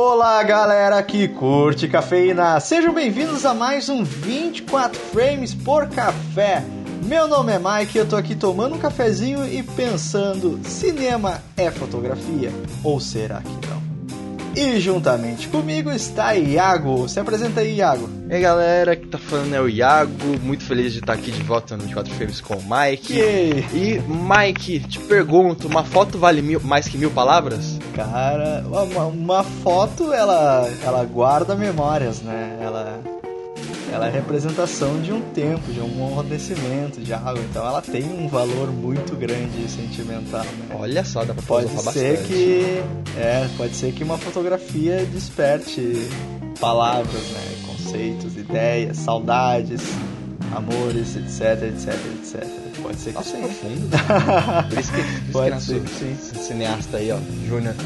Olá, galera que curte cafeína! Sejam bem-vindos a mais um 24 frames por café. Meu nome é Mike eu tô aqui tomando um cafezinho e pensando: cinema é fotografia ou será que não? E juntamente comigo está Iago. Se apresenta aí, Iago. E aí galera, que tá falando é o Iago, muito feliz de estar aqui de volta no 24 Frames com o Mike. Que... E Mike, te pergunto, uma foto vale mil, mais que mil palavras? Cara, uma, uma foto ela, ela guarda memórias, né? Ela ela é representação de um tempo, de um acontecimento, de algo. Então ela tem um valor muito grande e sentimental. Né? Olha só, dá pra pode ser bastante. que é, pode ser que uma fotografia desperte palavras, né, conceitos, ideias, saudades, amores, etc, etc, etc. Pode ser que Nossa, sim. profundo. Por isso que, por isso pode que ser, sim. cineasta aí, ó, Júnior.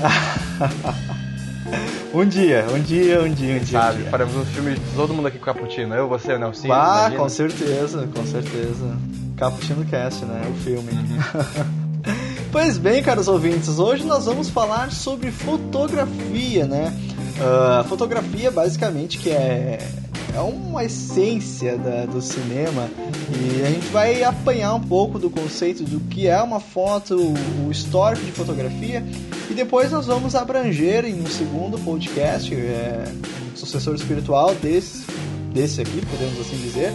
Um dia, um dia, um dia, um dia. Sabe, um dia. faremos um filme de todo mundo aqui com Caputino. Eu, você, o Nelson. Ah, com certeza, com certeza. Cappuccino Cast, né? O filme. Uhum. pois bem, caros ouvintes, hoje nós vamos falar sobre fotografia, né? Uh, fotografia, basicamente, que é, é uma essência da, do cinema. E a gente vai apanhar um pouco do conceito do que é uma foto, o histórico de fotografia. E depois nós vamos abranger em um segundo podcast, é, sucessor espiritual desse, desse aqui, podemos assim dizer,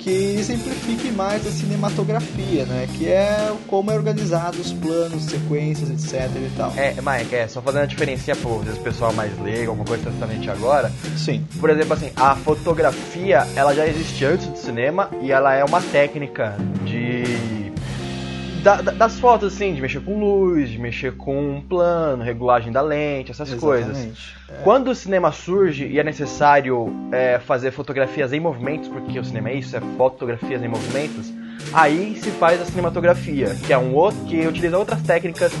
que exemplifique mais a cinematografia, né? Que é como é organizado os planos, sequências, etc e tal. É, Mike, é, só fazendo a diferença por vezes o pessoal mais leigo, alguma coisa exatamente agora. Sim. Por exemplo, assim, a fotografia, ela já existe antes do cinema e ela é uma técnica de da, da, das fotos, assim, de mexer com luz, de mexer com plano, regulagem da lente, essas Exatamente. coisas. É. Quando o cinema surge e é necessário é, fazer fotografias em movimentos, porque o cinema é isso, é fotografias em movimentos, aí se faz a cinematografia, que é um outro que utiliza outras técnicas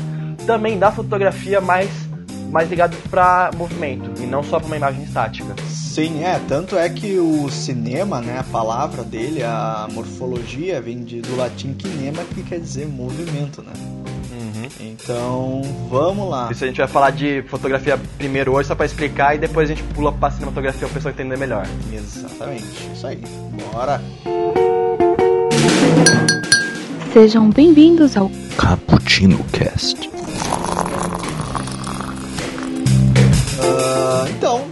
também da fotografia, mais mais ligado para movimento e não só para uma imagem estática. Sim, é. Tanto é que o cinema, né, a palavra dele, a morfologia, vem de, do latim kinema, que quer dizer movimento, né? Uhum. Então, vamos lá. Isso a gente vai falar de fotografia primeiro hoje, só para explicar, e depois a gente pula pra cinematografia para o pessoal entender melhor. Exatamente. Isso aí. Bora. Sejam bem-vindos ao Cappuccino Cast.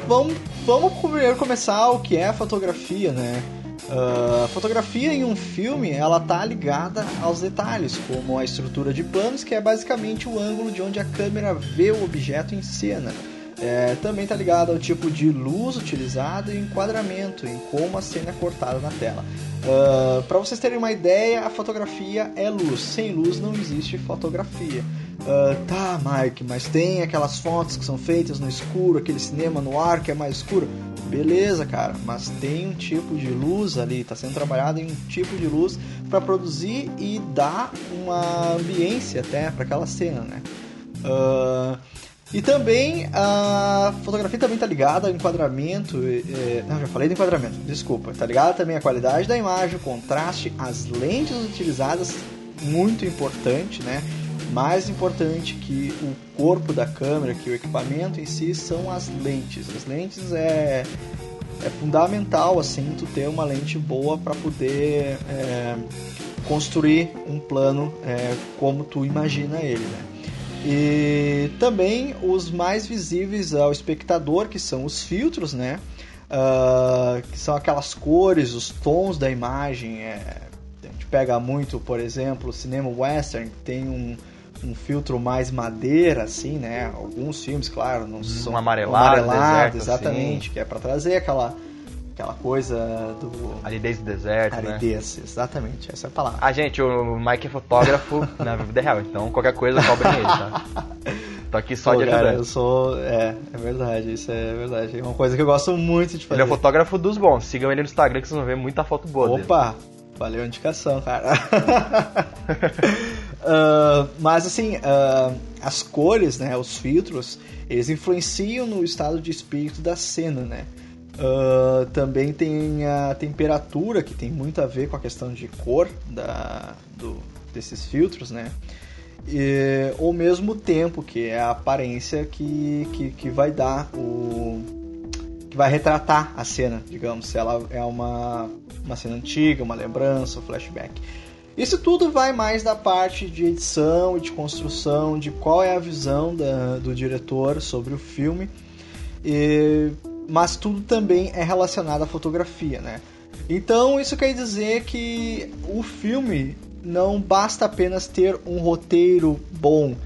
Vamos, vamos primeiro começar o que é a fotografia, né? Uh, a fotografia em um filme, ela tá ligada aos detalhes, como a estrutura de planos, que é basicamente o ângulo de onde a câmera vê o objeto em cena. É, também está ligado ao tipo de luz utilizado e enquadramento, em como a cena é cortada na tela. Uh, Para vocês terem uma ideia, a fotografia é luz. Sem luz não existe fotografia. Uh, tá, Mike, mas tem aquelas fotos que são feitas no escuro, aquele cinema no ar que é mais escuro. Beleza, cara, mas tem um tipo de luz ali, está sendo trabalhado em um tipo de luz para produzir e dar uma ambiência até para aquela cena, né? Uh, e também a fotografia também está ligada ao enquadramento. É, não, já falei do enquadramento, desculpa. Está ligada também à qualidade da imagem, o contraste, as lentes utilizadas, muito importante, né? Mais importante que o corpo da câmera, que o equipamento em si, são as lentes. As lentes é, é fundamental assim tu ter uma lente boa para poder é, construir um plano é, como tu imagina ele, né? E também os mais visíveis ao espectador, que são os filtros, né? Uh, que são aquelas cores, os tons da imagem. É, a gente pega muito, por exemplo, o cinema western, que tem um, um filtro mais madeira, assim, né? Alguns filmes, claro, não são um amarelado, amarelado deserto, exatamente, assim. que é para trazer aquela aquela coisa do Aridez do deserto, né? aridez, exatamente, essa é a palavra. Ah, gente, o Mike é fotógrafo na vida real, então qualquer coisa cobrem ele, tá? Tô aqui só Pô, de cara, eu sou. É, é verdade, isso é verdade. É uma coisa que eu gosto muito de fazer. Ele é fotógrafo dos bons. Sigam ele no Instagram que vocês vão ver muita foto boa dele. Opa! Valeu a indicação, cara. Ah, mas assim, ah, as cores, né, os filtros, eles influenciam no estado de espírito da cena, né? Ah, também tem a temperatura, que tem muito a ver com a questão de cor da, do, desses filtros, né? e, ou mesmo tempo, que é a aparência que, que, que vai dar o. que vai retratar a cena, digamos, se ela é uma, uma cena antiga, uma lembrança, um flashback. Isso tudo vai mais da parte de edição e de construção, de qual é a visão da, do diretor sobre o filme, e, mas tudo também é relacionado à fotografia, né? Então isso quer dizer que o filme não basta apenas ter um roteiro bom,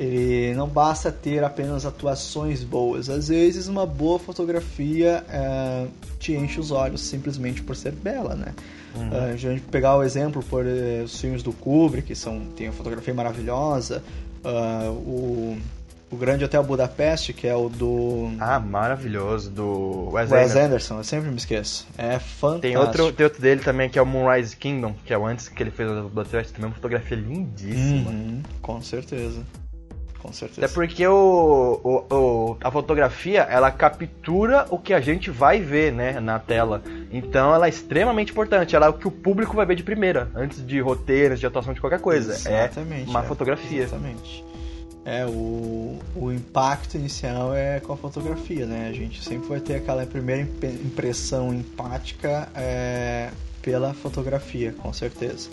ele não basta ter apenas atuações boas. Às vezes uma boa fotografia é, te enche os olhos simplesmente por ser bela, né? Uhum. Uh, a gente pegar o exemplo por uh, os filmes do Kubrick, que são, tem uma fotografia maravilhosa, uh, o, o Grande Hotel Budapeste, que é o do... Ah, maravilhoso, do Wes, Wes Anderson. Anderson. eu sempre me esqueço. É fantástico. Tem outro, tem outro dele também, que é o Moonrise Kingdom, que é o antes que ele fez o Budapeste, também uma fotografia lindíssima. Uhum, com certeza. Com certeza. Até porque o, o, o, a fotografia, ela captura o que a gente vai ver, né, na tela. Então ela é extremamente importante. Ela é o que o público vai ver de primeira, antes de roteiros, de atuação de qualquer coisa. Exatamente. É uma é, fotografia. Exatamente. É, o, o impacto inicial é com a fotografia, né? A gente sempre vai ter aquela primeira impressão empática é, pela fotografia, com certeza.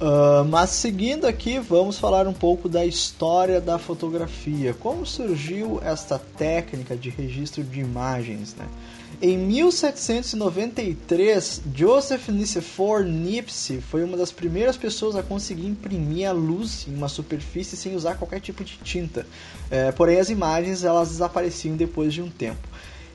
Uh, mas seguindo aqui, vamos falar um pouco da história da fotografia. Como surgiu esta técnica de registro de imagens? Né? Em 1793, Joseph Nicephore Niepce foi uma das primeiras pessoas a conseguir imprimir a luz em uma superfície sem usar qualquer tipo de tinta. É, porém, as imagens elas desapareciam depois de um tempo.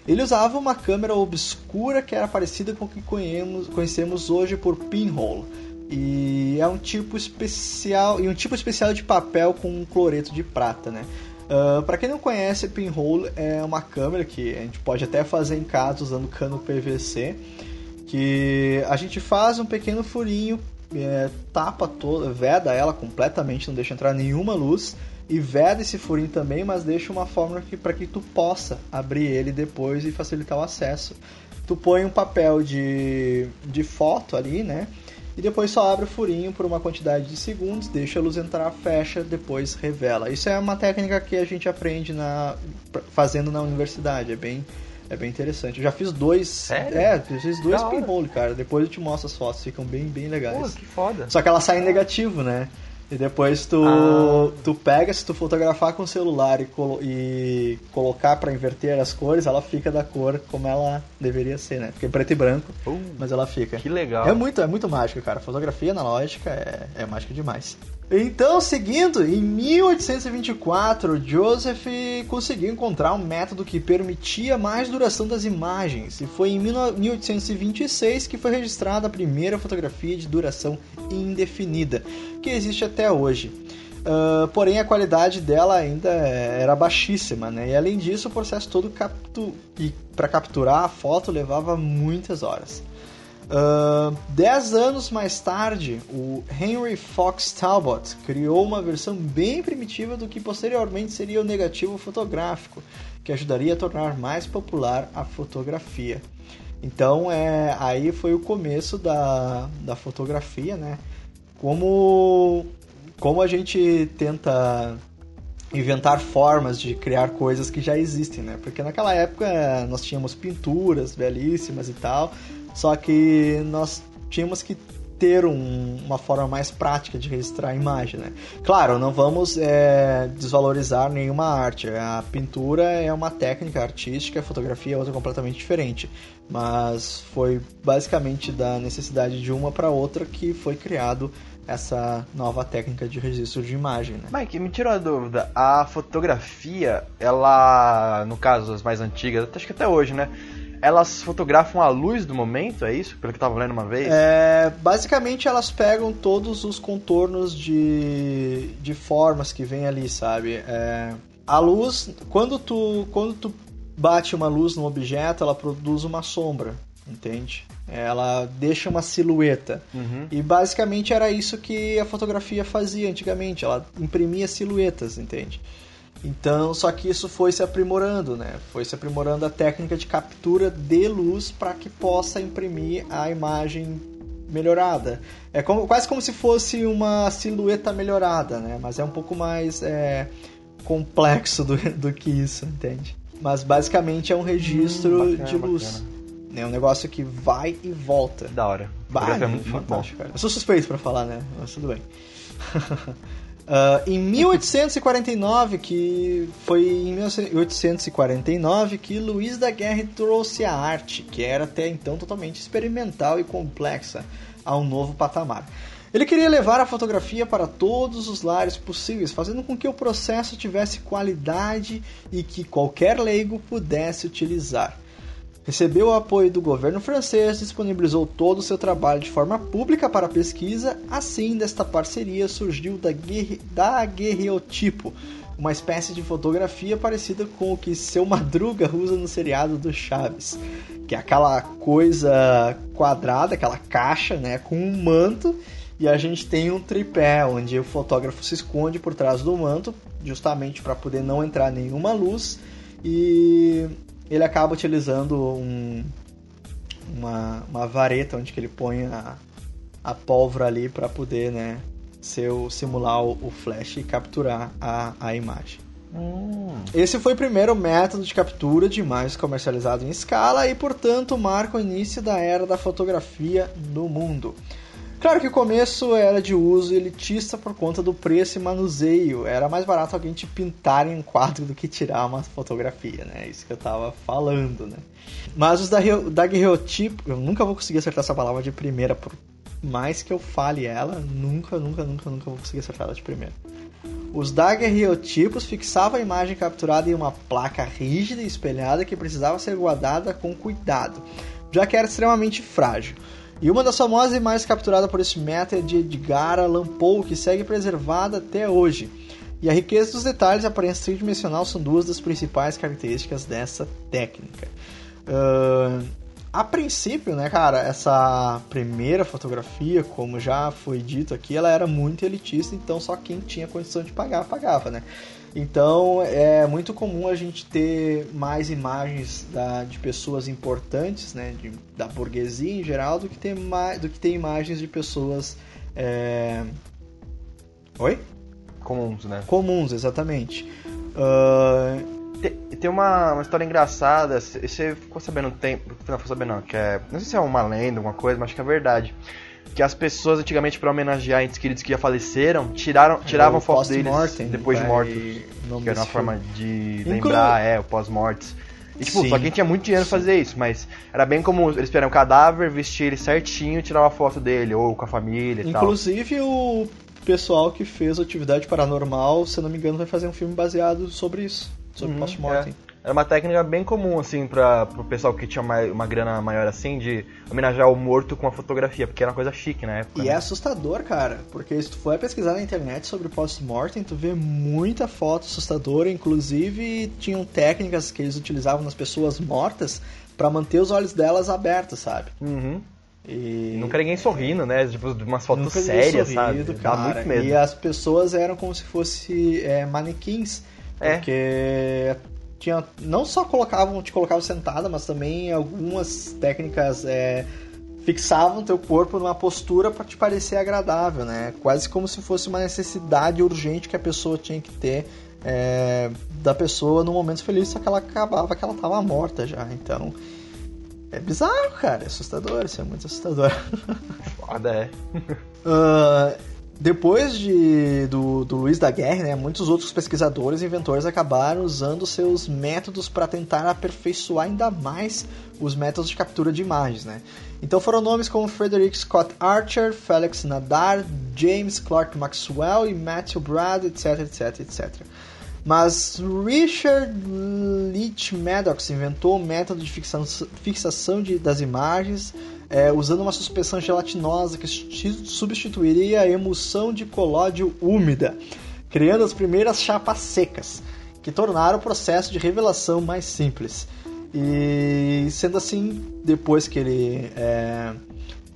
Ele usava uma câmera obscura que era parecida com o que conhecemos hoje por pinhole e é um tipo especial e um tipo especial de papel com cloreto de prata, né? Uh, ah, para quem não conhece, pinhole é uma câmera que a gente pode até fazer em casa usando cano PVC, que a gente faz um pequeno furinho, é, tapa toda, veda ela completamente, não deixa entrar nenhuma luz e veda esse furinho também, mas deixa uma que para que tu possa abrir ele depois e facilitar o acesso. Tu põe um papel de, de foto ali, né? E depois só abre o furinho por uma quantidade de segundos, deixa a luz entrar, fecha, depois revela. Isso é uma técnica que a gente aprende na fazendo na universidade, é bem é bem interessante. Eu já fiz dois. Sério? É, eu fiz dois pinhole, cara. Depois eu te mostro as fotos, ficam bem, bem legais. Pô, que foda. Só que ela sai em negativo, né? E depois tu, ah. tu pega, se tu fotografar com o celular e, colo e colocar para inverter as cores, ela fica da cor como ela deveria ser, né? Fica em preto e branco, uh, mas ela fica. Que legal. É muito, é muito mágico, cara. Fotografia analógica é, é mágica demais. Então, seguindo, em 1824, Joseph conseguiu encontrar um método que permitia mais duração das imagens, e foi em 1826 que foi registrada a primeira fotografia de duração indefinida, que existe até hoje. Uh, porém, a qualidade dela ainda era baixíssima, né? E além disso, o processo todo captu... para capturar a foto levava muitas horas. Uh, dez anos mais tarde, o Henry Fox Talbot criou uma versão bem primitiva do que posteriormente seria o negativo fotográfico, que ajudaria a tornar mais popular a fotografia. Então, é, aí foi o começo da, da fotografia, né? Como, como a gente tenta inventar formas de criar coisas que já existem, né? Porque naquela época nós tínhamos pinturas belíssimas e tal, só que nós tínhamos que ter um, uma forma mais prática de registrar a imagem, né? Claro, não vamos é, desvalorizar nenhuma arte. A pintura é uma técnica artística, a fotografia é outra completamente diferente. Mas foi basicamente da necessidade de uma para outra que foi criado essa nova técnica de registro de imagem, né? Mike, me tirou a dúvida. A fotografia, ela, no caso as mais antigas, acho que até hoje, né? elas fotografam a luz do momento, é isso? Pelo que eu tava lendo uma vez? É, basicamente elas pegam todos os contornos de, de formas que vem ali, sabe? É, a luz, quando tu, quando tu bate uma luz num objeto, ela produz uma sombra, entende? Ela deixa uma silhueta. Uhum. E basicamente era isso que a fotografia fazia antigamente, ela imprimia silhuetas, entende? Então, só que isso foi se aprimorando, né? Foi se aprimorando a técnica de captura de luz para que possa imprimir a imagem melhorada. É como, quase como se fosse uma silhueta melhorada, né? Mas é um pouco mais é, complexo do, do que isso, entende? Mas basicamente é um registro Hum, bacana, de luz. bacana. É um negócio que vai e volta. Da hora. Bah, é é muito, fantástico, cara. Eu sou suspeito pra falar, né? Mas tudo bem. Ah, em 1849, que foi em 1849 que Luiz da Guerra trouxe a arte, que era até então totalmente experimental e complexa, a um novo patamar. Ele queria levar a fotografia para todos os lares possíveis, fazendo com que o processo tivesse qualidade e que qualquer leigo pudesse utilizar. Recebeu o apoio do governo francês, disponibilizou todo o seu trabalho de forma pública para a pesquisa. Assim, desta parceria surgiu da guerre- daguerreotipo, uma espécie de fotografia parecida com o que seu Madruga usa no seriado do Chaves, que é aquela coisa quadrada, aquela caixa, né, com um manto e a gente tem um tripé onde o fotógrafo se esconde por trás do manto, justamente para poder não entrar nenhuma luz e ele acaba utilizando um, uma, uma vareta onde que ele põe a, a pólvora ali para poder né, ser o, simular o, o flash e capturar a, a imagem. Hum, Esse foi o primeiro método de captura de imagens comercializado em escala e, portanto, marca o início da era da fotografia no mundo. Claro que o começo era de uso elitista por conta do preço e manuseio. Era mais barato alguém te pintar em um quadro do que tirar uma fotografia, né? Isso que eu tava falando, né? Mas os daguerre- daguerreotipos... Eu nunca vou conseguir acertar essa palavra de primeira, por mais que eu fale ela, nunca, nunca, nunca, nunca vou conseguir acertar ela de primeira. Os daguerreotipos fixavam a imagem capturada em uma placa rígida e espelhada que precisava ser guardada com cuidado, já que era extremamente frágil. E uma das famosas imagens capturadas por esse método é de Edgar Allan Poe, que segue preservada até hoje. E a riqueza dos detalhes e a aparência tridimensional são duas das principais características dessa técnica. Ahn, a princípio, né, cara, essa primeira fotografia, como já foi dito aqui, ela era muito elitista, então só quem tinha condição de pagar, pagava, né? Então é muito comum a gente ter mais imagens da- de pessoas importantes, né, de- da burguesia em geral, do que ter, mais, do que ter imagens de pessoas. é, Oi? comuns, né? Comuns, exatamente. Ah, Tem, tem uma, uma história engraçada, você ficou sabendo tempo. Não ficou sabendo não, que é. Não sei se é uma lenda, alguma coisa, mas acho que é verdade. Que as pessoas antigamente, pra homenagear entes queridos que já faleceram, tiraram, tiravam o fotos deles post-mortem, depois de mortos. Que era uma forma de Inclu- lembrar, é, o pós-mortes. E tipo, Sim. só quem tinha muito dinheiro fazia isso, mas era bem comum eles pegaram o cadáver, vestir ele certinho e tirar uma foto dele, ou com a família e tal. Inclusive o pessoal que fez atividade paranormal, se não me engano, vai fazer um filme baseado sobre isso, sobre Uhum, post-mortem. é. Era uma técnica bem comum, assim, pra, pro pessoal que tinha uma, uma grana maior, assim, de homenagear o morto com a fotografia, porque era uma coisa chique na época. E né? é assustador, cara, porque se tu for pesquisar na internet sobre post-mortem, tu vê muita foto assustadora, inclusive tinham técnicas que eles utilizavam nas pessoas mortas pra manter os olhos delas abertos, sabe? Uhum. E nunca ninguém sorrindo, né? Tipo, de umas fotos Nunca sérias, sorrido, sabe? Dá cara. muito medo. E as pessoas eram como se fosse é, manequins. É. Porque tinha, não só colocavam, te colocavam sentada, mas também algumas técnicas é, fixavam teu corpo numa postura para te parecer agradável, né? Quase como se fosse uma necessidade urgente que a pessoa tinha que ter é, da pessoa no momento feliz, só que ela acabava que ela tava morta já. Então é bizarro, cara, é assustador, isso é muito assustador. Foda, é. Ah, depois de, do, do Luiz da Guerra, né, muitos outros pesquisadores e inventores acabaram usando seus métodos para tentar aperfeiçoar ainda mais os métodos de captura de imagens. Né? Então foram nomes como Frederick Scott Archer, Felix Nadar, James Clark Maxwell e Matthew Brad, etc, etc, etc. Mas Richard Leach Maddox inventou o método de fixação, fixação de, das imagens é, usando uma suspensão gelatinosa que su- substituiria a emulsão de colódio úmida, criando as primeiras chapas secas, que tornaram o processo de revelação mais simples. E sendo assim, depois que ele é,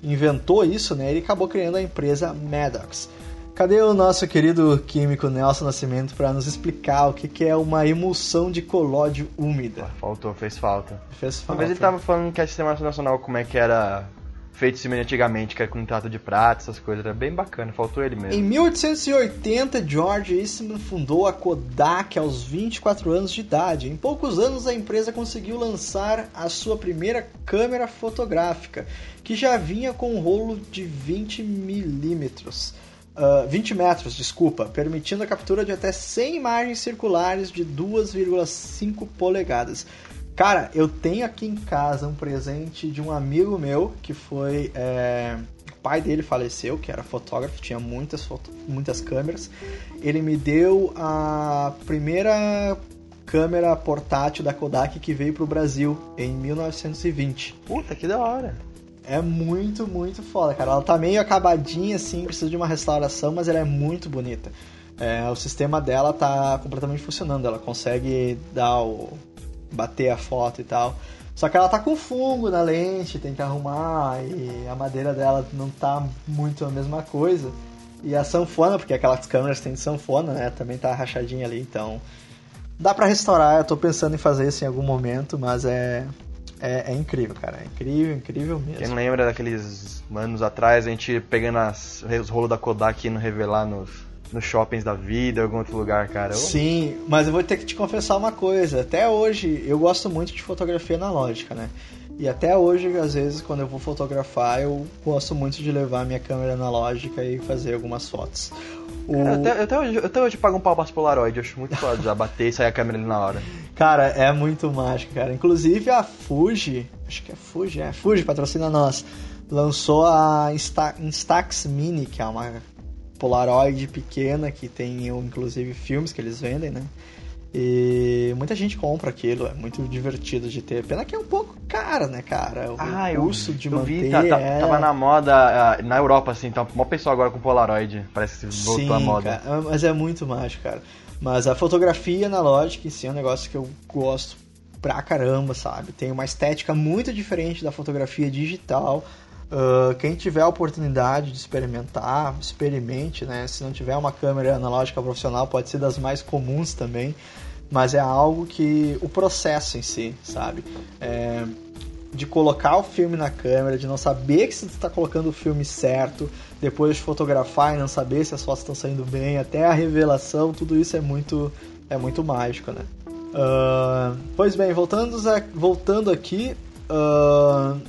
inventou isso, né, ele acabou criando a empresa Maddox. Cadê o nosso querido químico Nelson Nascimento para nos explicar o que, que é uma emulsão de colódio úmida? Faltou, fez falta. Fez falta. Talvez ele tava falando que a Sistema Nacional, como é que era feito cinema antigamente, que era com trato de prata, essas coisas. Era bem bacana, faltou ele mesmo. Em 1880, George Eastman fundou a Kodak aos 24 anos de idade. Em poucos anos, a empresa conseguiu lançar a sua primeira câmera fotográfica, que já vinha com um rolo de 20 milímetros. Uh, 20 metros, desculpa, permitindo a captura de até 100 imagens circulares de 2,5 polegadas. Cara, eu tenho aqui em casa um presente de um amigo meu que foi. É... O pai dele faleceu, que era fotógrafo, tinha muitas, foto... muitas câmeras. Ele me deu a primeira câmera portátil da Kodak que veio pro Brasil em 1920. Puta, que da hora. É muito, muito foda, cara. Ela tá meio acabadinha, assim, precisa de uma restauração, mas ela é muito bonita. É, o sistema dela tá completamente funcionando. Ela consegue dar o, bater a foto e tal. Só que ela tá com fungo na lente, tem que arrumar e a madeira dela não tá muito a mesma coisa. E a sanfona, porque aquelas câmeras têm sanfona, né? Também tá rachadinha ali, então dá para restaurar. Eu tô pensando em fazer isso em algum momento, mas é é, é, incrível, cara. É incrível, incrível mesmo. Quem lembra daqueles anos atrás, a gente pegando as, os rolos da Kodak e indo revelar nos, nos shoppings da vida, em algum outro lugar, cara. Sim, mas eu vou ter que te confessar uma coisa. Até hoje, eu gosto muito de fotografia analógica, né? E até hoje, às vezes, quando eu vou fotografar, eu gosto muito de levar minha câmera analógica e fazer algumas fotos. O... Cara, até, até, hoje, até hoje pago um pau para Polaroid, eu acho muito foda já bater e sair a câmera ali na hora. Cara, é muito mágico, cara. Inclusive a Fuji, acho que é Fuji, é Fuji, patrocina nós, lançou a Insta, Instax Mini, que é uma Polaroid pequena que tem inclusive filmes que eles vendem, né? E muita gente compra aquilo, é muito divertido de ter. Pena que é um pouco caro, né, cara? O ah, custo eu, de eu manter. Vi, tá, tá, é... Tava na moda uh, na Europa, assim, tá uma pessoa agora com Polaroid. Parece que voltou Sim, à moda. Cara, mas é muito mágico, cara. Mas a fotografia analógica em si é um negócio que eu gosto pra caramba, sabe? Tem uma estética muito diferente da fotografia digital. Uh, quem tiver a oportunidade de experimentar, experimente, né? Se não tiver uma câmera analógica profissional, pode ser das mais comuns também, mas é algo que o processo em si, sabe? É, de colocar o filme na câmera, de não saber que você está colocando o filme certo, depois de fotografar e não saber se as fotos estão saindo bem, até a revelação, tudo isso é muito, é muito mágico, né? Uh, pois bem, voltando, voltando aqui, uh,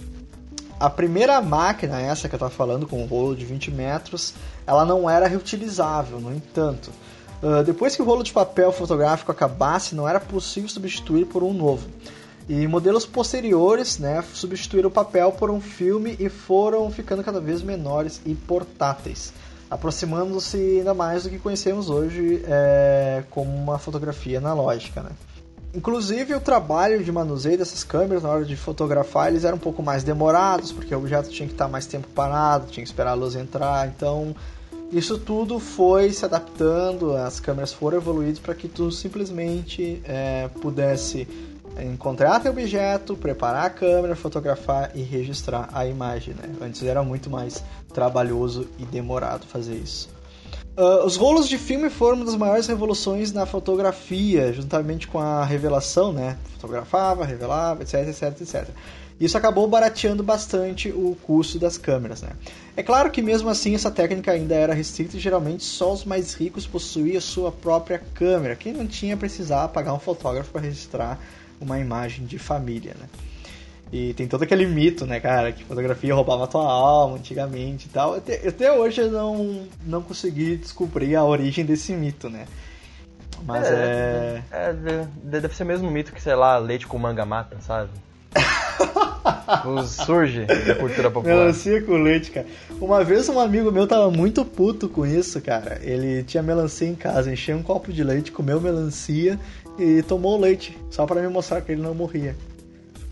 a primeira máquina, essa que eu estava falando, com um rolo de 20 metros, ela não era reutilizável, no entanto. Uh, depois que o rolo de papel fotográfico acabasse, não era possível substituir por um novo. E modelos posteriores né, substituíram o papel por um filme e foram ficando cada vez menores e portáteis, aproximando-se ainda mais do que conhecemos hoje é, como uma fotografia analógica. Né? Inclusive o trabalho de manuseio dessas câmeras na hora de fotografar eles eram um pouco mais demorados, porque o objeto tinha que estar mais tempo parado, tinha que esperar a luz entrar, então isso tudo foi se adaptando, as câmeras foram evoluídas para que tu simplesmente é, pudesse encontrar teu objeto, preparar a câmera, fotografar e registrar a imagem. Né? Antes era muito mais trabalhoso e demorado fazer isso. Uh, os rolos de filme foram uma das maiores revoluções na fotografia, juntamente com a revelação, né? Fotografava, revelava, etc, etc, etc. Isso acabou barateando bastante o custo das câmeras, né? É claro que mesmo assim essa técnica ainda era restrita e geralmente só os mais ricos possuíam sua própria câmera. Quem não tinha precisava pagar um fotógrafo para registrar uma imagem de família, né? E tem todo aquele mito, né, cara, que fotografia roubava a tua alma antigamente e tal. Até, até hoje eu não, não consegui descobrir a origem desse mito, né? Mas é. é... é deve ser o mesmo mito que, sei lá, leite com manga mata, sabe? surge da cultura popular. Melancia com leite, cara. Uma vez um amigo meu tava muito puto com isso, cara. Ele tinha melancia em casa, encheu um copo de leite, comeu melancia e tomou leite, só para me mostrar que ele não morria.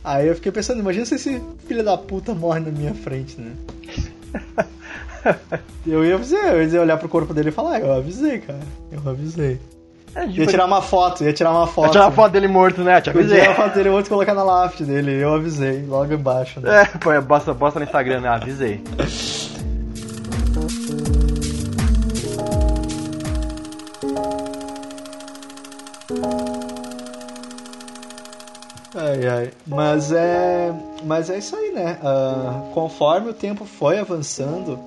Aí eu fiquei pensando, imagina se esse filho da puta morre na minha frente, né? eu ia avisar, eu ia olhar pro corpo dele e falar, ah, eu avisei, cara. Eu avisei. É, tipo, ia tirar uma foto, ia tirar uma foto. Ia tirar uma foto dele morto, né? Te avisei. Ia tirar uma foto dele morto e colocar na laft dele. Eu avisei, logo embaixo. Né? É, pô, bosta, bosta no Instagram, né? Avisei. Ai, ai. Mas é, mas é isso aí, né? Ah, conforme o tempo foi avançando,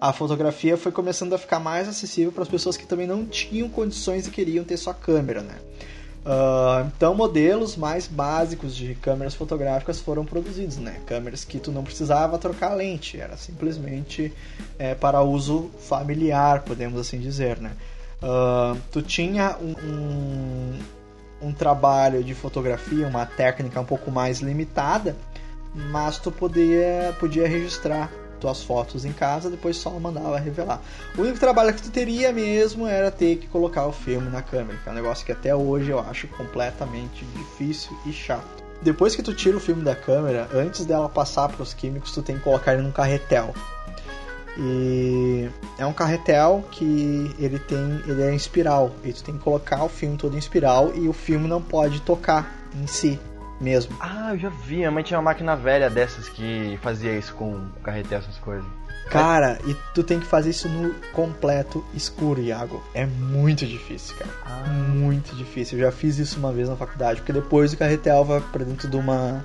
a fotografia foi começando a ficar mais acessível para as pessoas que também não tinham condições e queriam ter sua câmera, né? Ah, então, modelos mais básicos de câmeras fotográficas foram produzidos, né? Câmeras que tu não precisava trocar lente, era simplesmente é, para uso familiar, podemos assim dizer, né? Ah, tu tinha um, um trabalho de fotografia, uma técnica um pouco mais limitada, mas tu podia, podia registrar tuas fotos em casa, depois só mandava revelar. O único trabalho que tu teria mesmo era ter que colocar o filme na câmera, que é um negócio que até hoje eu acho completamente difícil e chato. Depois que tu tira o filme da câmera, antes dela passar para os químicos, tu tem que colocar ele num carretel. E é um carretel que ele tem, ele é em espiral, e tu tem que colocar o filme todo em espiral e o filme não pode tocar em si mesmo. Ah, eu já vi. Minha mãe tinha uma máquina velha dessas que fazia isso com carretel, essas coisas. Cara, e tu tem que fazer isso no completo escuro, Iago. É muito difícil, cara. Ah. Muito difícil. Eu já fiz isso uma vez na faculdade, porque depois o carretel vai pra dentro de uma.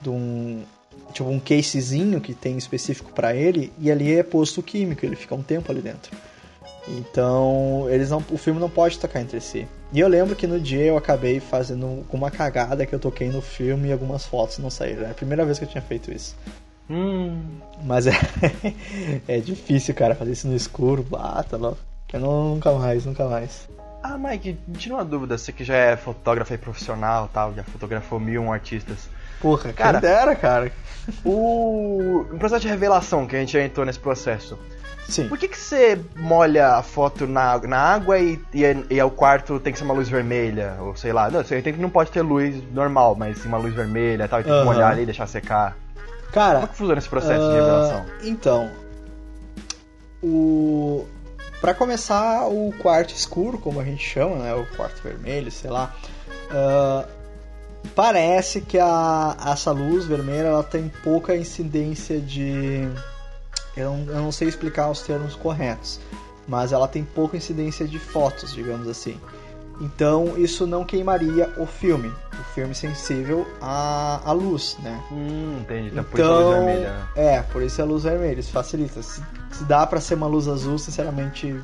de um. Tipo um casezinho que tem específico pra ele, e ali é posto químico, ele fica um tempo ali dentro. Então, eles não, o filme não pode tocar entre si. E eu lembro que no dia eu acabei fazendo uma cagada que eu toquei no filme e algumas fotos não saíram. É a primeira vez que eu tinha feito isso. Hum. Mas é, é difícil, cara, fazer isso no escuro. Ah, tá louco. Eu não, nunca mais, nunca mais. Ah, Mike, tira uma dúvida. Você que já é fotógrafo e profissional tal, já fotografou mil um artistas. Porra, Cara, quem dera, cara. O... processo de revelação que a gente já entrou nesse processo. Sim. Por que, que você molha a foto na, na água e, e, e o quarto tem que ser uma luz vermelha? Ou sei lá, não, você tem que não pode ter luz normal, mas sim uma luz vermelha e tal, e tem que Aham. molhar ali e deixar secar. Cara, Como é que funciona esse processo de Ah, revelação? Então, o para começar o quarto escuro, como a gente chama, né, o quarto vermelho, sei lá, ah, parece que a, essa luz vermelha ela tem pouca incidência de eu não, eu não sei explicar os termos corretos, mas ela tem pouca incidência de fotos, digamos assim. Então isso não queimaria o filme, o filme sensível à, à luz, né? Hum, entendi. Então, por isso a luz Então, vermelha. né? é, por isso é a luz vermelha, isso facilita. Se, se dá pra ser uma luz azul, sinceramente,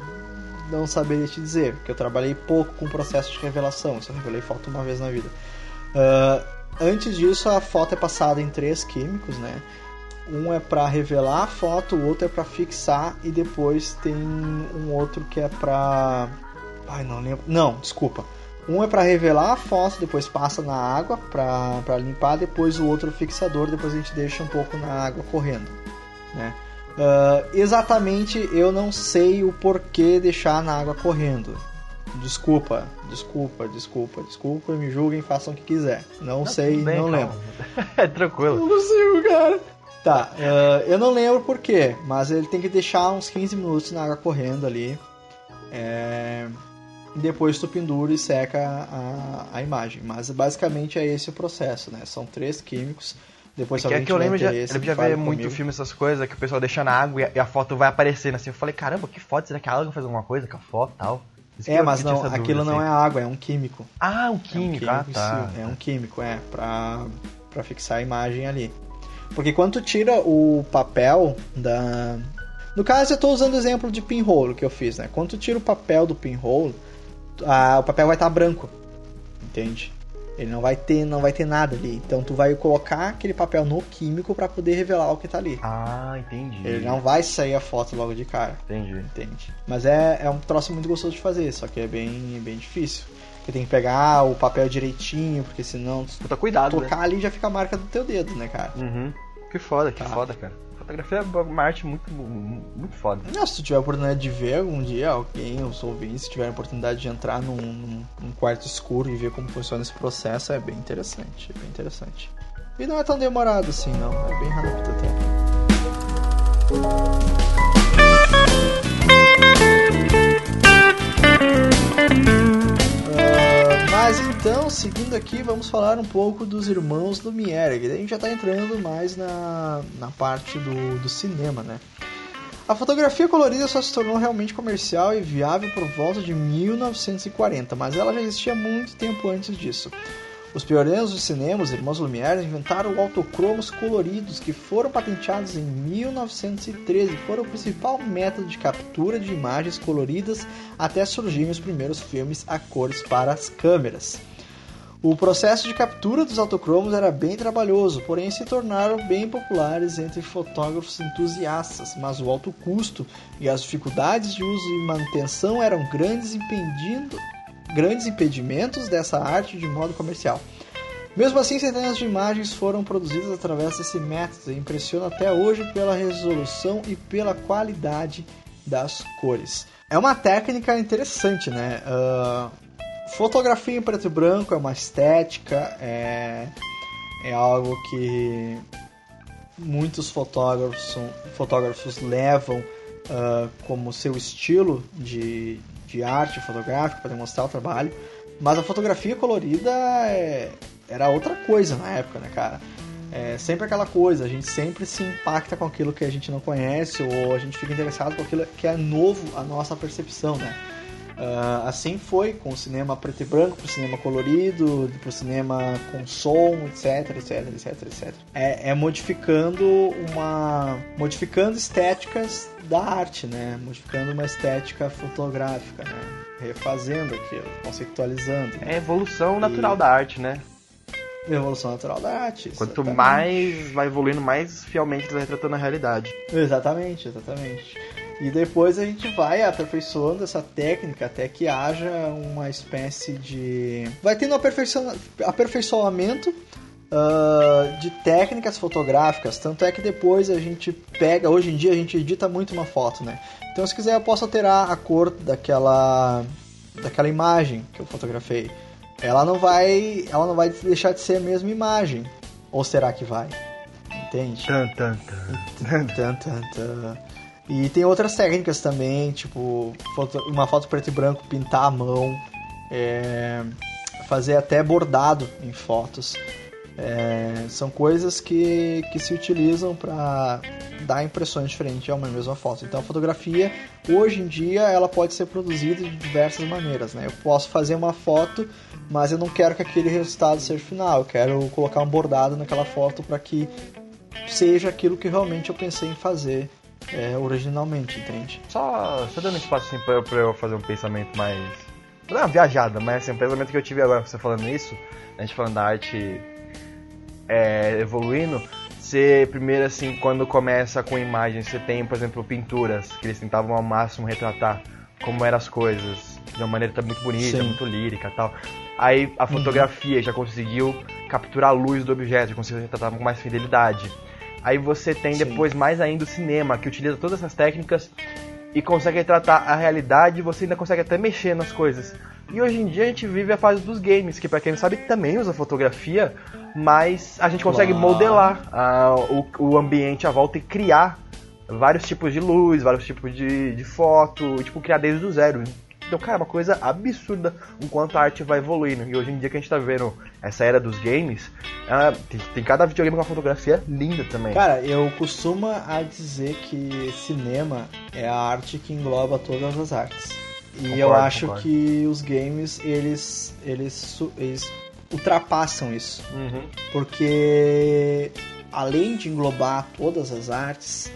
não saberia te dizer, porque eu trabalhei pouco com o processo de revelação, só revelei foto uma vez na vida. Ah, antes disso, a foto é passada em três químicos, né? Um é pra revelar a foto, o outro é pra fixar e depois tem um outro que é pra. Ai, não lembro. Não, desculpa. Um é pra revelar a foto, depois passa na água pra limpar, depois o outro fixador, depois a gente deixa um pouco na água correndo, né? Ah, exatamente, eu não sei o porquê deixar na água correndo. Desculpa, desculpa, desculpa, desculpa, me julguem, façam o que quiser. Não, sei, tudo bem, não calma. lembro. é tranquilo. não consigo, cara. Tá, ah, eu não lembro por quê, mas ele tem que deixar uns 15 minutos na água correndo ali. É, depois tu pendura e seca a, a imagem. Mas basicamente é esse o processo, né? São três químicos. Depois Que é que eu lembro, já, eu já vi muito comigo. filme, essas coisas, que o pessoal deixa na água e a, e a foto vai aparecendo assim. Eu falei, caramba, que foto, será que a água faz alguma coisa com a foto e tal? É, mas não, dúvida, aquilo não assim. é água, é um químico. Ah, um É um químico, ah, tá. É um químico, é, pra, pra fixar a imagem ali. Porque quando tu tira o papel da. No caso, eu tô usando o exemplo de pinhole que eu fiz, né? Quando tu tira o papel do pinhole, a, o papel vai estar branco. Entende? Ele não vai ter, não vai ter nada ali. Então tu vai colocar aquele papel no químico pra poder revelar o que tá ali. Ah, entendi. Ele não vai sair a foto logo de cara. Entendi. Entende? Mas é, é um troço muito gostoso de fazer, só que é bem, bem difícil. Porque tem que pegar o papel direitinho, porque senão se Puta cuidado, né? tocar ali já fica a marca do teu dedo, né, cara? Uhum. Que foda, que Tá. foda, cara. Fotografia é uma arte muito, muito foda. Não, se tu tiver a oportunidade de ver algum dia, alguém, os ouvintes, se tiver a oportunidade de entrar num, num- quarto escuro e ver como funciona esse processo, é bem interessante, é bem interessante. E não é tão demorado assim, não, é bem rápido até. Mas então, seguindo aqui, vamos falar um pouco dos irmãos Lumière. que A gente já está entrando mais na, na parte do, do cinema, né? A fotografia colorida só se tornou realmente comercial e viável por volta de 1940, mas ela já existia muito tempo antes disso. Os pioneiros do cinema, os irmãos Lumière, inventaram autocromos coloridos que foram patenteados em 1913 e foram o principal método de captura de imagens coloridas até surgirem os primeiros filmes a cores para as câmeras. O processo de captura dos autocromos era bem trabalhoso, porém se tornaram bem populares entre fotógrafos entusiastas, mas o alto custo e as dificuldades de uso e manutenção eram grandes impedindo grandes impedimentos dessa arte de modo comercial. Mesmo assim, centenas de imagens foram produzidas através desse método e impressiona até hoje pela resolução e pela qualidade das cores. É uma técnica interessante, né? Uh, fotografia em preto e branco é uma estética, é, é algo que muitos fotógrafos, fotógrafos levam uh, como seu estilo de, de arte fotográfica para demonstrar o trabalho. Mas a fotografia colorida é, era outra coisa na época, né, cara? É sempre aquela coisa, a gente sempre se impacta com aquilo que a gente não conhece ou a gente fica interessado com aquilo que é novo à nossa percepção, né? Uh, assim foi com o cinema preto e branco, pro cinema colorido, pro cinema com som, etc, etc, etc, etc. É, é modificando uma, modificando estéticas da arte, né? Modificando uma estética fotográfica, né? Refazendo aquilo, conceitualizando. É evolução natural e... da arte, né? Evolução natural da arte. Quanto exatamente. mais vai evoluindo, mais fielmente vai retratando a realidade. Exatamente, exatamente. E depois a gente vai aperfeiçoando essa técnica até que haja uma espécie de. Vai tendo aperfeiçoamento uh, de técnicas fotográficas. Tanto é que depois a gente pega, hoje em dia a gente edita muito uma foto, né? Então se quiser eu posso alterar a cor daquela, daquela imagem que eu fotografei. Ela não vai. Ela não vai deixar de ser a mesma imagem. Ou será que vai? Entende? Tan, tan, tan. tan, tan, tan. E tem outras técnicas também, tipo foto, uma foto preto e branco, pintar a mão, é, fazer até bordado em fotos. É, são coisas que, que se utilizam para dar impressões diferentes a uma mesma foto. Então a fotografia, hoje em dia, ela pode ser produzida de diversas maneiras. Né? Eu posso fazer uma foto, mas eu não quero que aquele resultado seja final. Eu quero colocar um bordado naquela foto para que seja aquilo que realmente eu pensei em fazer é, originalmente, entende? Só, só dando espaço assim, pra, eu, pra eu fazer um pensamento mais. Não é uma viajada, mas assim, um pensamento que eu tive agora você falando isso, a gente falando da arte é, evoluindo. Você, primeiro, assim, quando começa com imagens, você tem, por exemplo, pinturas, que eles tentavam ao máximo retratar como eram as coisas, de uma maneira tá muito bonita, Sim. muito lírica tal. Aí a uhum. fotografia uhum. já conseguiu capturar a luz do objeto, já conseguiu retratar com mais fidelidade. Aí você tem Sim. depois mais ainda o cinema, que utiliza todas essas técnicas e consegue retratar a realidade e você ainda consegue até mexer nas coisas. E hoje em dia a gente vive a fase dos games, que para quem não sabe também usa fotografia, mas a gente consegue modelar o, o ambiente à volta e criar vários tipos de luz, vários tipos de, de foto, tipo, criar desde o zero. Então, cara, é uma coisa absurda o quanto a arte vai evoluindo. E hoje em dia que a gente tá vendo essa era dos games, uh, tem, tem, cada videogame com uma fotografia linda também. Cara, eu costumo a dizer que cinema é a arte que engloba todas as artes. E concordo, eu acho concordo. que os games, eles, eles, eles ultrapassam isso. Uhum. Porque além de englobar todas as artes,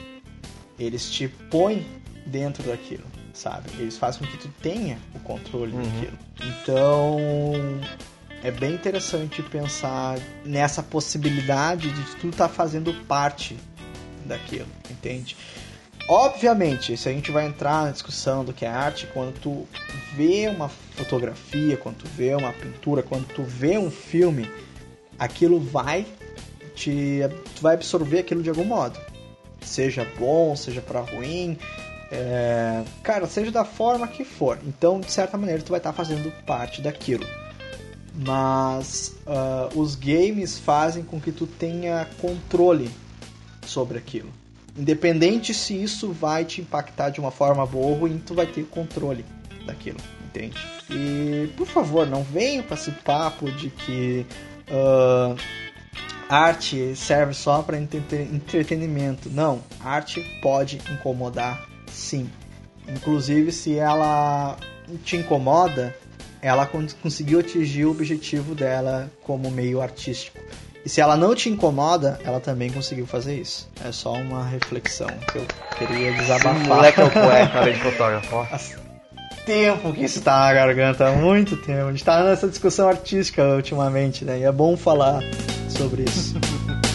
eles te põem dentro daquilo sabe? Eles fazem com que tu tenha o controle uhum. daquilo. Então, é bem interessante pensar nessa possibilidade de tu estar tá fazendo parte daquilo, entende? Obviamente, se a gente vai entrar na discussão do que é arte, quando tu vê uma fotografia, quando tu vê uma pintura, quando tu vê um filme, aquilo vai te tu vai absorver aquilo de algum modo. Seja bom, seja para ruim, é, cara, seja da forma que for. Então, de certa maneira, tu vai estar tá fazendo parte daquilo. Mas uh, os games fazem com que tu tenha controle sobre aquilo. Independente se isso vai te impactar de uma forma boa ou ruim, tu vai ter controle daquilo, entende? E, por favor, não venha com esse papo de que uh, arte serve só para entretenimento. Não, arte pode incomodar sim. Inclusive, se ela te incomoda, ela con- conseguiu atingir o objetivo dela como meio artístico. E se ela não te incomoda, ela também conseguiu fazer isso. É só uma reflexão que eu queria O desabafar. moleque é o poeta, além de fotógrafo. tempo que isso tá na garganta, há muito tempo. A gente tá nessa discussão artística ultimamente, né? E é bom falar sobre isso.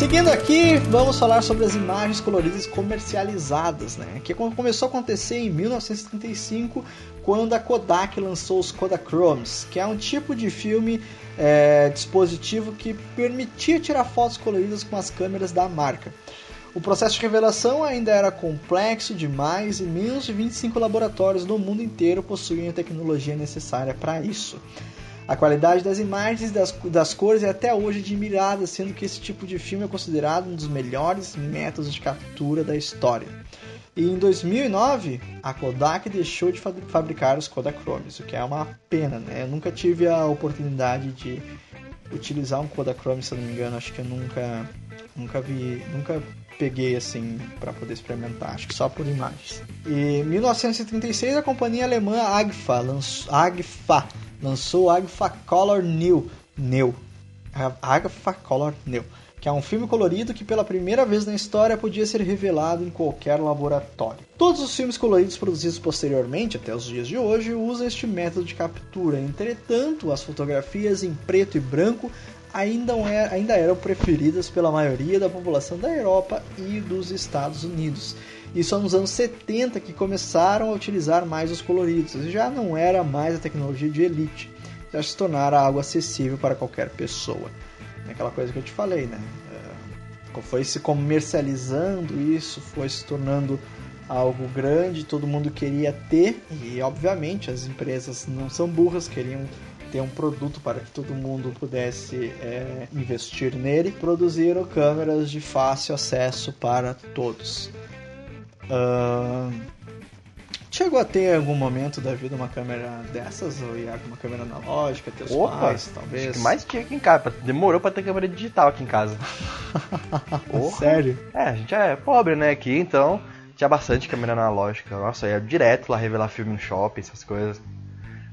seguindo aqui, vamos falar sobre as imagens coloridas comercializadas, né? Que começou a acontecer em 1935, quando a Kodak lançou os Kodachromes, que é um tipo de filme é, dispositivo que permitia tirar fotos coloridas com as câmeras da marca. O processo de revelação ainda era complexo demais e menos de 25 laboratórios no mundo inteiro possuíam a tecnologia necessária para isso. A qualidade das imagens das, das cores é até hoje admirada, sendo que esse tipo de filme é considerado um dos melhores métodos de captura da história. E em 2009, a Kodak deixou de fa- fabricar os Kodachromes, o que é uma pena, né? Eu nunca tive a oportunidade de utilizar um Kodachrome, se eu não me engano, acho que eu nunca nunca vi, nunca peguei assim para poder experimentar, acho que só por imagens. E em 1936 a companhia alemã Agfa lançou, Agfa lançou Agfa Color New, New, Agfa Color New, que é um filme colorido que pela primeira vez na história podia ser revelado em qualquer laboratório. Todos os filmes coloridos produzidos posteriormente, até os dias de hoje, usam este método de captura. Entretanto, as fotografias em preto e branco ainda, é- ainda eram preferidas pela maioria da população da Europa e dos Estados Unidos. E só nos anos 70 que começaram a utilizar mais os coloridos. Já não era mais a tecnologia de elite, já se tornara algo acessível para qualquer pessoa. É aquela coisa que eu te falei, né? É, foi se comercializando isso, foi se tornando algo grande, todo mundo queria ter e obviamente as empresas não são burras, queriam ter um produto para que todo mundo pudesse é, investir nele, produziram câmeras de fácil acesso para todos. Ahn, chegou a ter em algum momento da vida uma câmera dessas, ou Iago, uma câmera analógica, teus Opa, pais, talvez? Acho que mais tinha aqui em casa. Demorou pra ter câmera digital aqui em casa. Sério? É, a gente é pobre, né? Aqui, então tinha bastante câmera analógica. Nossa, ia direto lá revelar filme no shopping, essas coisas.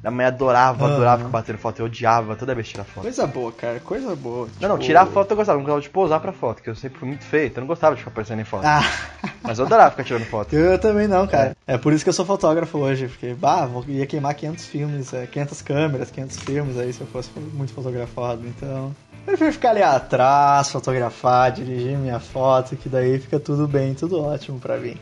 Minha mãe adorava, Aham. adorava ficar batendo foto. Eu odiava toda vez tirar foto. Coisa boa, cara, coisa boa. Não, não, Tipo- tirar foto eu gostava, não gostava de posar pra foto, que eu sempre fui muito feio, então eu não gostava de ficar aparecendo em foto. Ah, Mas eu adorava ficar tirando foto. eu também não, cara. É. por isso que eu sou fotógrafo hoje, porque, bah, vou- ia queimar 500 filmes, é, 500 câmeras, 500 filmes aí se eu fosse muito fotografado, então... Eu prefiro ficar ali atrás, fotografar, dirigir minha foto, que daí fica tudo bem, tudo ótimo pra mim.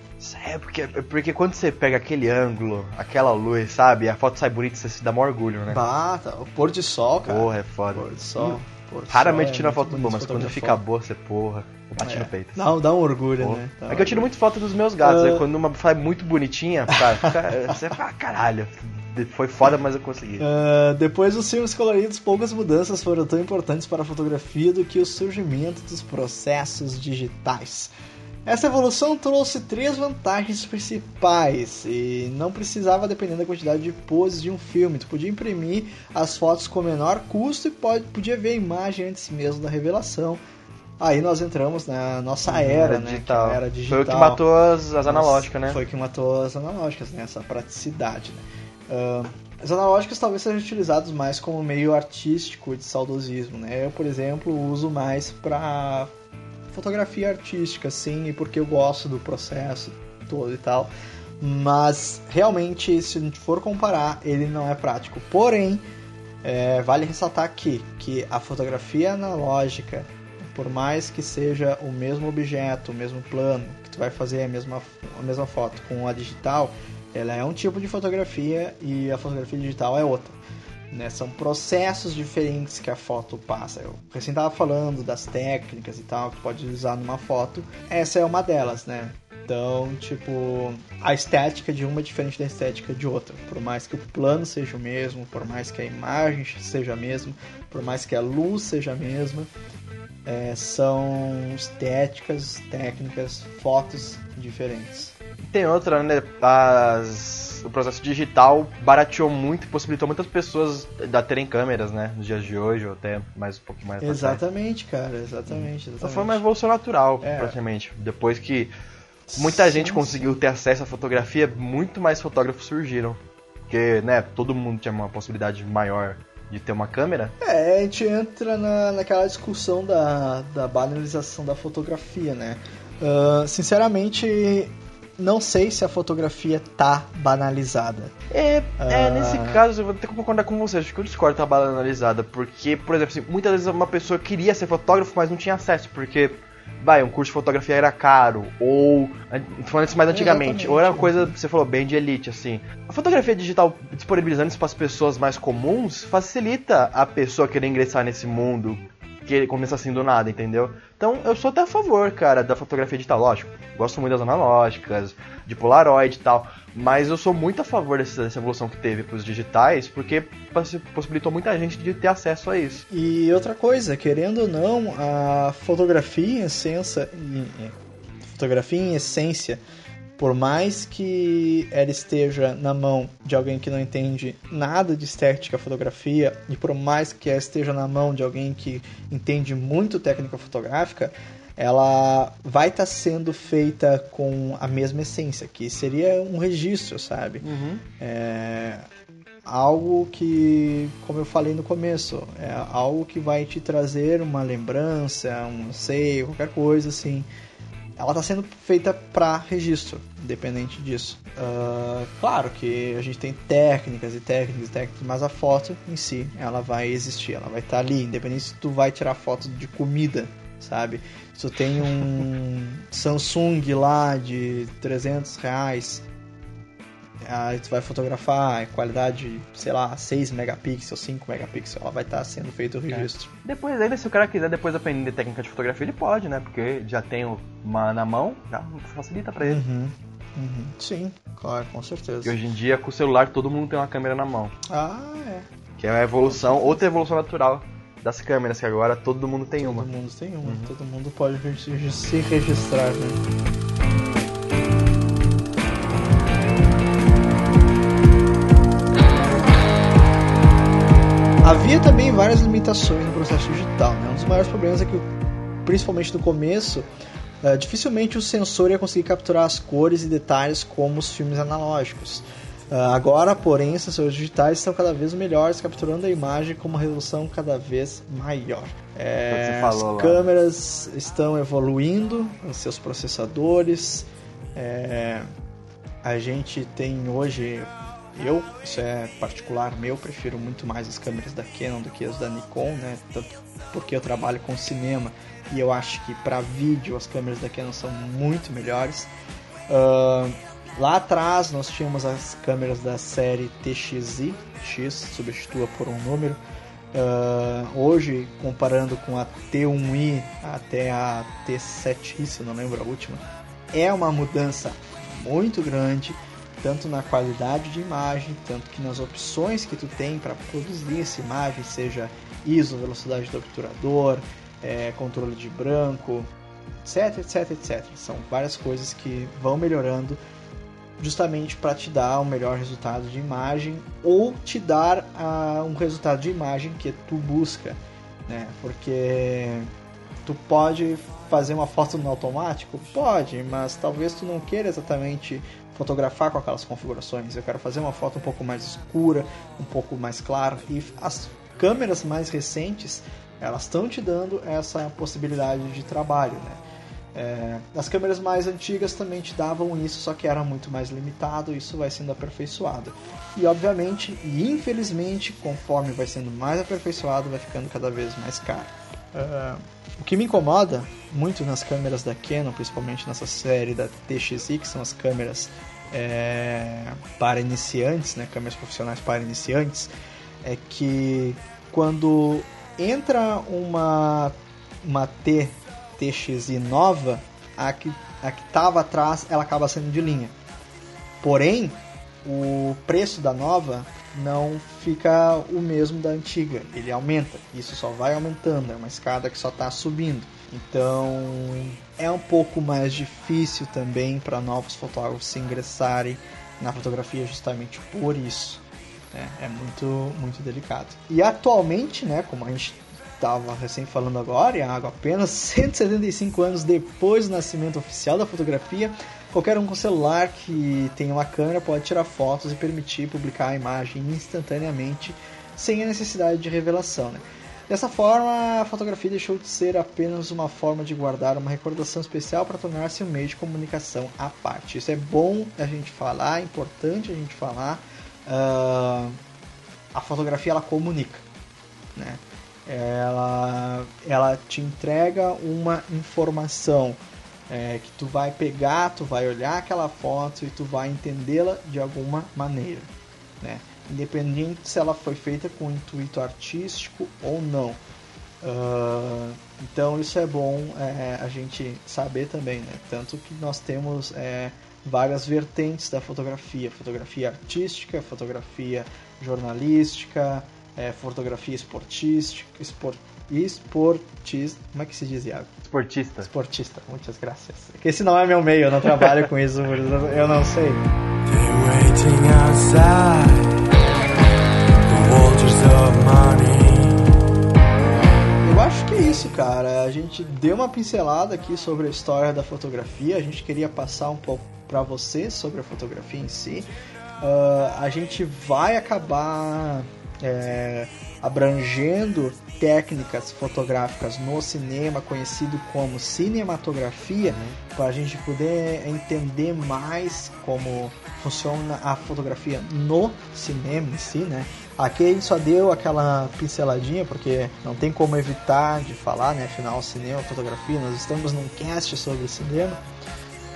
É, porque, porque quando você pega aquele ângulo, aquela luz, sabe? A foto sai bonita, você se dá maior orgulho, né? Bah, tá, o pôr de sol, cara. Porra, é foda. Pôr de sol. pôr de Raramente sol tira é foto boa, mas quando fica boa, você porra, bate É, no peito. Dá, dá um orgulho, Porra. né? Dá É que eu tiro orgulho. muito foto dos meus gatos, Ah. aí quando uma sai muito bonitinha, cara, fica, você fala, caralho, foi foda, mas eu consegui. Ah, depois dos filmes coloridos, poucas mudanças foram tão importantes para a fotografia do que o surgimento dos processos digitais. Essa evolução trouxe três vantagens principais e não precisava depender da quantidade de poses de um filme. Tu podia imprimir as fotos com menor custo e pode, podia ver a imagem antes mesmo da revelação. Aí nós entramos na nossa era, né? que é a era digital. Foi o que matou as, as analógicas, né? Foi o que matou as analógicas, né? Essa praticidade, né? Ah, as analógicas talvez sejam utilizadas mais como meio artístico de saudosismo, né? Eu, por exemplo, uso mais para fotografia artística, sim, e porque eu gosto do processo todo e tal. Mas realmente, se a gente for comparar, ele não é prático. Porém, é, vale ressaltar aqui que a fotografia analógica, por mais que seja o mesmo objeto, o mesmo plano, que tu vai fazer a mesma, a mesma foto com a digital, ela é um tipo de fotografia e a fotografia digital é outra. Né? São processos diferentes que a foto passa. Eu recém estava falando das técnicas e tal que pode usar numa foto. Essa é uma delas, né? Então, tipo, a estética de uma é diferente da estética de outra. Por mais que o plano seja o mesmo, por mais que a imagem seja a mesma, por mais que a luz seja a mesma, é, são estéticas, técnicas, fotos diferentes. Tem outra, né? As, o processo digital barateou muito e possibilitou muitas pessoas a terem câmeras, né? Nos dias de hoje, ou até mais um pouquinho mais. Exatamente, cara, exatamente. Exatamente. foi uma evolução natural, É. praticamente. Depois que muita Sim, gente conseguiu ter acesso à fotografia, muito mais fotógrafos surgiram. Porque, né, todo mundo tinha uma possibilidade maior de ter uma câmera. É, a gente entra na, naquela discussão da, da banalização da fotografia, né? Ah, sinceramente, não sei se a fotografia tá banalizada. É, é, Ah. nesse caso eu vou ter que concordar com você. Acho que eu discordo da bala analisada. Porque, por exemplo, assim, muitas vezes uma pessoa queria ser fotógrafo, mas não tinha acesso. Porque, vai, um curso de fotografia era caro. Ou, falando isso mais antigamente, Exatamente. ou era uma coisa, você falou, bem de elite, assim. A fotografia digital disponibilizando isso para as pessoas mais comuns facilita a pessoa querer ingressar nesse mundo. Que ele começa assim do nada, entendeu? Então eu sou até a favor, cara, da fotografia digital. Lógico, gosto muito das analógicas, de Polaroid e tal. Mas eu sou muito a favor dessa, dessa evolução que teve pros digitais, porque possi- possibilitou muita gente de ter acesso a isso. E outra coisa, querendo ou não, a fotografia em essência, fotografia em essência, por mais que ela esteja na mão de alguém que não entende nada de estética fotografia e por mais que ela esteja na mão de alguém que entende muito técnica fotográfica, ela vai estar sendo feita com a mesma essência, que seria um registro, sabe? É algo que, como eu falei no começo, é algo que vai te trazer uma lembrança, um anseio, qualquer coisa assim. Ela está sendo feita para registro, independente disso. Ah, claro que a gente tem técnicas e técnicas e técnicas, mas a foto em si, ela vai existir, ela vai estar ali, independente se tu vai tirar foto de comida, sabe? Se tu tem um Samsung lá de 300 reais, aí tu vai fotografar, é qualidade, sei lá, 6 megapixels, 5 megapixels, ela vai estar sendo feito o registro. Depois ainda, se o cara quiser depois aprender técnica de fotografia, ele pode, né? Porque já tem uma na mão, já facilita pra ele. Uhum, uhum. Sim, claro, com certeza. E hoje em dia, com o celular, todo mundo tem uma câmera na mão. Ah, é. Que é a evolução, outra evolução natural das câmeras, que agora todo mundo tem uma. Todo mundo tem uma, todo mundo pode se registrar, né? Havia também várias limitações no processo digital. Né? Um dos maiores problemas é que, principalmente no começo, eh, dificilmente o sensor ia conseguir capturar as cores e detalhes como os filmes analógicos. Ah, agora, porém, os sensores digitais estão cada vez melhores, capturando a imagem com uma resolução cada vez maior. É, falou as lá. câmeras estão evoluindo, os seus processadores. é, a gente tem hoje, eu, isso é particular meu, prefiro muito mais as câmeras da Canon do que as da Nikon, né? Tanto porque eu trabalho com cinema e eu acho que para vídeo as câmeras da Canon são muito melhores. Ah, lá atrás nós tínhamos as câmeras da série TXI, X substitua por um número. Ah, hoje, comparando com a T1i até a T7i, se não lembro a última, é uma mudança muito grande, tanto na qualidade de imagem, tanto que nas opções que tu tem para produzir essa imagem, seja ISO, velocidade do obturador, eh, controle de branco, etc, etc, etc. São várias coisas que vão melhorando justamente para te dar um melhor resultado de imagem ou te dar ah, um resultado de imagem que tu busca, né? Porque tu pode fazer uma foto no automático? Pode, mas talvez tu não queira exatamente fotografar com aquelas configurações. Eu quero fazer uma foto um pouco mais escura, um pouco mais clara. E as câmeras mais recentes, elas estão te dando essa possibilidade de trabalho, né? É, as câmeras mais antigas também te davam isso, só que era muito mais limitado, isso vai sendo aperfeiçoado. E obviamente, e infelizmente, conforme vai sendo mais aperfeiçoado, vai ficando cada vez mais caro. É, o que me incomoda muito nas câmeras da Canon, principalmente nessa série da TXI, que são as câmeras é, para iniciantes, né, câmeras profissionais para iniciantes, é que quando entra uma, uma T TXI nova, a que a que estava atrás ela acaba sendo de linha. Porém, o preço da nova não fica o mesmo da antiga, ele aumenta. Isso só vai aumentando, é uma escada que só está subindo. Então é um pouco mais difícil também para novos fotógrafos se ingressarem na fotografia justamente por isso. Né? É muito, muito delicado. E atualmente, né, como a gente estava recém falando agora, Iago, apenas 175 anos depois do nascimento oficial da fotografia, qualquer um com celular que tenha uma câmera pode tirar fotos e permitir publicar a imagem instantaneamente sem a necessidade de revelação. Né? Dessa forma, a fotografia deixou de ser apenas uma forma de guardar uma recordação especial para tornar-se um meio de comunicação à parte. Isso é bom a gente falar, é importante a gente falar. Uh, a fotografia ela comunica, né? Ela, ela te entrega uma informação é, que tu vai pegar, tu vai olhar aquela foto e tu vai entendê-la de alguma maneira, né? independente se ela foi feita com intuito artístico ou não. Uh, então isso é bom é, a gente saber também, né? Tanto que nós temos é, várias vertentes da fotografia: fotografia artística, fotografia jornalística, é, fotografia esportística, esport, esportista. Como é que se diz, Iago? Esportista. Esportista, muitas graças. Porque esse não é meu meio, eu não trabalho com isso, eu não sei. Eu acho que é isso, cara. A gente deu uma pincelada aqui sobre a história da fotografia. A gente queria passar um pouco para você sobre a fotografia em si. Uh, a gente vai acabar é, abrangendo técnicas fotográficas no cinema, conhecido como cinematografia, uhum. para a gente poder entender mais como funciona a fotografia no cinema em si, né? Aqui a gente só deu aquela pinceladinha, porque não tem como evitar de falar, né? Afinal, cinema, fotografia, nós estamos num cast sobre cinema.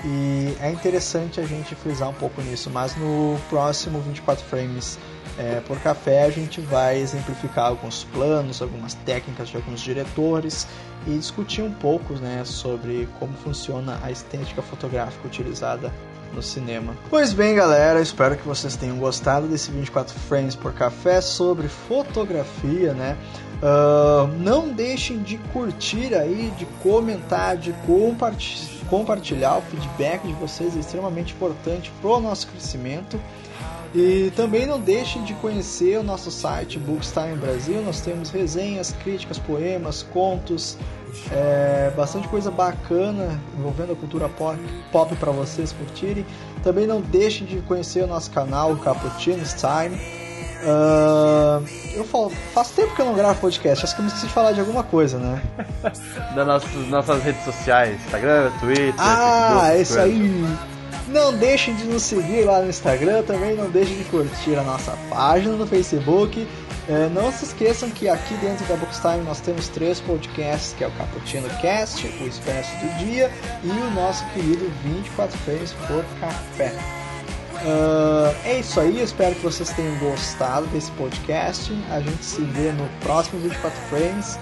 E é interessante a gente frisar um pouco nisso, mas no próximo 24 frames é, por café a gente vai exemplificar alguns planos, algumas técnicas de alguns diretores e discutir um pouco né, sobre como funciona a estética fotográfica utilizada no cinema. Pois bem, galera, espero que vocês tenham gostado desse 24 frames por café sobre fotografia, né? Uh, não deixem de curtir aí, de comentar, de compartilhar compartilhar o feedback de vocês é extremamente importante para o nosso crescimento. E também não deixem de conhecer o nosso site Bookstime Brasil. Nós temos resenhas, críticas, poemas, contos, é, bastante coisa bacana envolvendo a cultura pop, para vocês curtirem. Também não deixem de conhecer o nosso canal Cappuccino's Time. Uh, eu falo, faz tempo que eu não gravo podcast, acho que eu me esqueci de falar de alguma coisa, né? das nossas, nossas redes sociais, Instagram, Twitter. Ah, Facebook, isso aí. Não deixem de nos seguir lá no Instagram, também não deixem de curtir a nossa página no Facebook. É, não se esqueçam que aqui dentro da Bookstime nós temos três podcasts, que é o Cappuccino Cast, o Expresso do Dia e o nosso querido 24 Frames por Café. Uh, é isso aí, espero que vocês tenham gostado desse podcast. A gente se vê no próximo 24 Frames.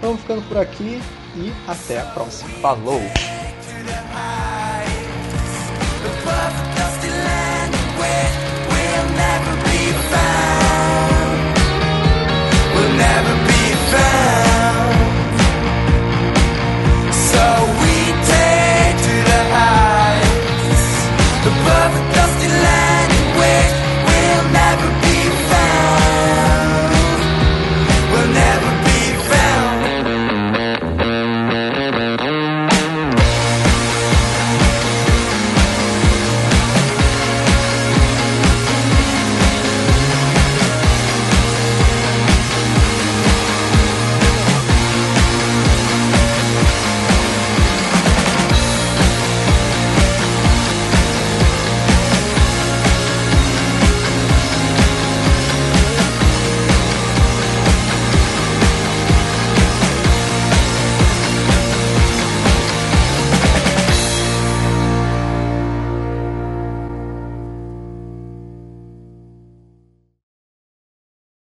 Vamos ficando por aqui e até a próxima. Falou!